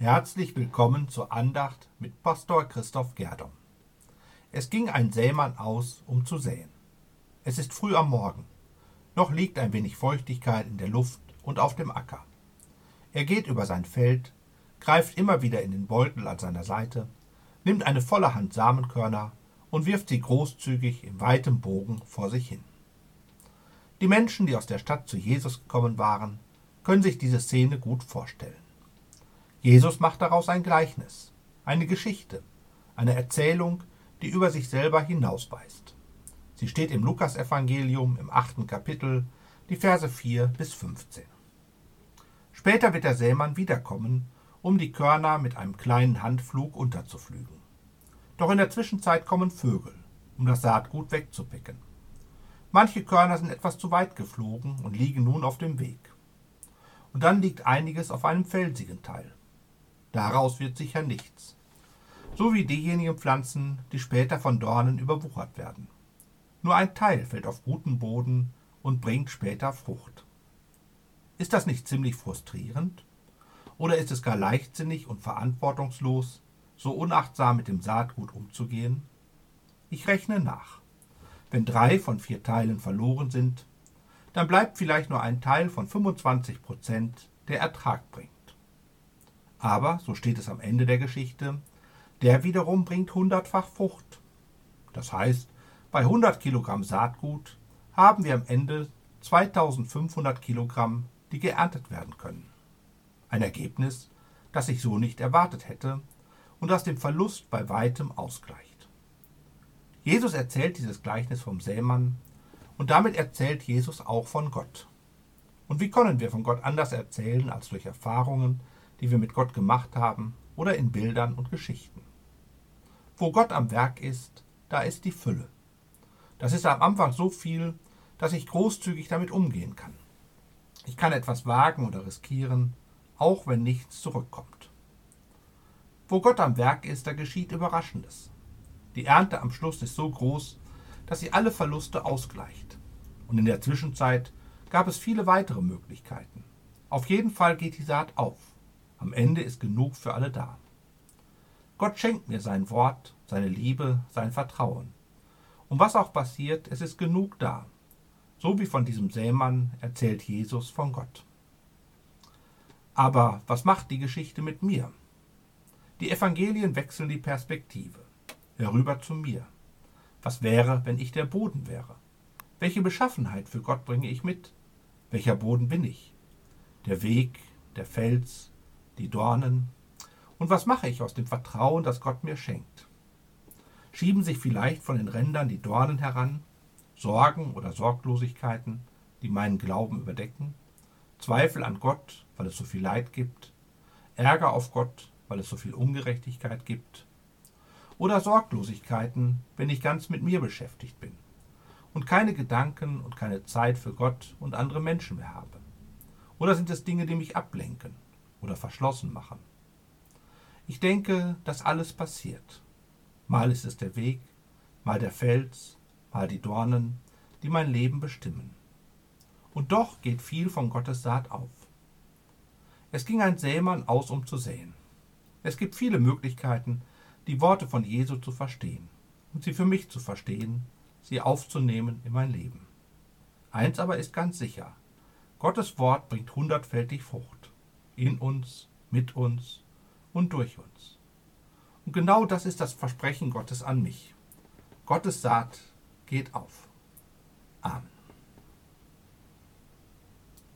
Herzlich willkommen zur Andacht mit Pastor Christoph Gerdom. Es ging ein Sämann aus, um zu säen. Es ist früh am Morgen. Noch liegt ein wenig Feuchtigkeit in der Luft und auf dem Acker. Er geht über sein Feld, greift immer wieder in den Beutel an seiner Seite, nimmt eine volle Hand Samenkörner und wirft sie großzügig in weitem Bogen vor sich hin. Die Menschen, die aus der Stadt zu Jesus gekommen waren, können sich diese Szene gut vorstellen. Jesus macht daraus ein Gleichnis, eine Geschichte, eine Erzählung, die über sich selber hinausweist. Sie steht im Lukasevangelium im achten Kapitel, die Verse 4 bis 15. Später wird der Sämann wiederkommen, um die Körner mit einem kleinen Handflug unterzuflügen. Doch in der Zwischenzeit kommen Vögel, um das Saatgut wegzupicken. Manche Körner sind etwas zu weit geflogen und liegen nun auf dem Weg und dann liegt einiges auf einem felsigen Teil. Daraus wird sicher nichts. So wie diejenigen Pflanzen, die später von Dornen überwuchert werden. Nur ein Teil fällt auf guten Boden und bringt später Frucht. Ist das nicht ziemlich frustrierend? Oder ist es gar leichtsinnig und verantwortungslos, so unachtsam mit dem Saatgut umzugehen? Ich rechne nach. Wenn drei von vier Teilen verloren sind, dann bleibt vielleicht nur ein Teil von 25 Prozent, der Ertrag bringt. Aber, so steht es am Ende der Geschichte, der wiederum bringt hundertfach Frucht. Das heißt, bei 100 Kilogramm Saatgut haben wir am Ende 2500 Kilogramm, die geerntet werden können. Ein Ergebnis, das ich so nicht erwartet hätte und das den Verlust bei weitem ausgleicht. Jesus erzählt dieses Gleichnis vom Sämann und damit erzählt Jesus auch von Gott. Und wie können wir von Gott anders erzählen als durch Erfahrungen, die wir mit Gott gemacht haben oder in Bildern und Geschichten? Wo Gott am Werk ist, da ist die Fülle. Das ist am Anfang so viel, dass ich großzügig damit umgehen kann. Ich kann etwas wagen oder riskieren, auch wenn nichts zurückkommt. Wo Gott am Werk ist, da geschieht Überraschendes. Die Ernte am Schluss ist so groß, dass sie alle Verluste ausgleicht. Und in der Zwischenzeit gab es viele weitere Möglichkeiten. Auf jeden Fall geht die Saat auf. Am Ende ist genug für alle da. Gott schenkt mir sein Wort, seine Liebe, sein Vertrauen. Und was auch passiert, es ist genug da. So wie von diesem Sämann erzählt Jesus von Gott. Aber was macht die Geschichte mit mir? Die Evangelien wechseln die Perspektive. Herüber zu mir. Was wäre, wenn ich der Boden wäre? Welche Beschaffenheit für Gott bringe ich mit? Welcher Boden bin ich? Der Weg, der Fels, die Dornen? Und was mache ich aus dem Vertrauen, das Gott mir schenkt? Schieben sich vielleicht von den Rändern die Dornen heran, Sorgen oder Sorglosigkeiten, die meinen Glauben überdecken? Zweifel an Gott, weil es so viel Leid gibt? Ärger auf Gott, weil es so viel Ungerechtigkeit gibt? oder Sorglosigkeiten, wenn ich ganz mit mir beschäftigt bin und keine Gedanken und keine Zeit für Gott und andere Menschen mehr habe? Oder sind es Dinge, die mich ablenken oder verschlossen machen? Ich denke, dass alles passiert. Mal ist es der Weg, mal der Fels, mal die Dornen, die mein Leben bestimmen. Und doch geht viel von Gottes Saat auf. Es ging ein Sämann aus, um zu säen. Es gibt viele Möglichkeiten, die Worte von Jesu zu verstehen und sie für mich zu verstehen, sie aufzunehmen in mein Leben. Eins aber ist ganz sicher, Gottes Wort bringt hundertfältig Frucht, in uns, mit uns und durch uns. Und genau das ist das Versprechen Gottes an mich. Gottes Saat geht auf. Amen.